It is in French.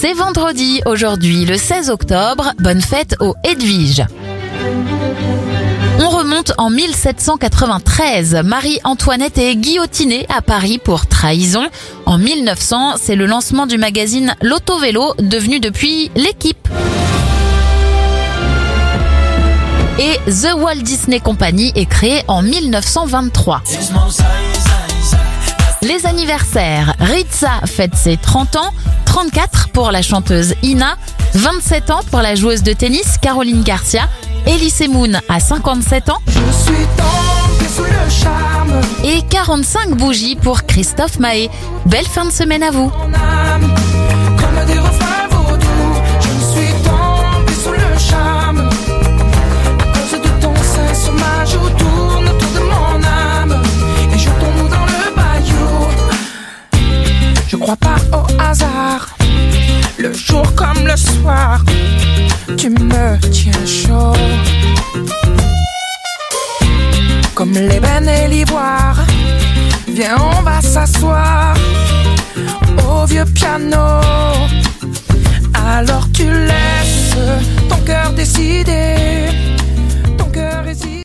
C'est vendredi aujourd'hui, le 16 octobre. Bonne fête au Edwige. On remonte en 1793. Marie-Antoinette est guillotinée à Paris pour trahison. En 1900, c'est le lancement du magazine L'Auto-Vélo, devenu depuis l'équipe. Et The Walt Disney Company est créée en 1923. Les anniversaires. Ritza fête ses 30 ans, 34 pour la chanteuse Ina, 27 ans pour la joueuse de tennis Caroline Garcia, Elise Moon a 57 ans Je suis tombé sous le charme et 45 bougies pour Christophe Mahé. Belle fin de semaine à vous. Pas au hasard, le jour comme le soir, tu me tiens chaud. Comme l'ébène et l'ivoire, viens on va s'asseoir au vieux piano. Alors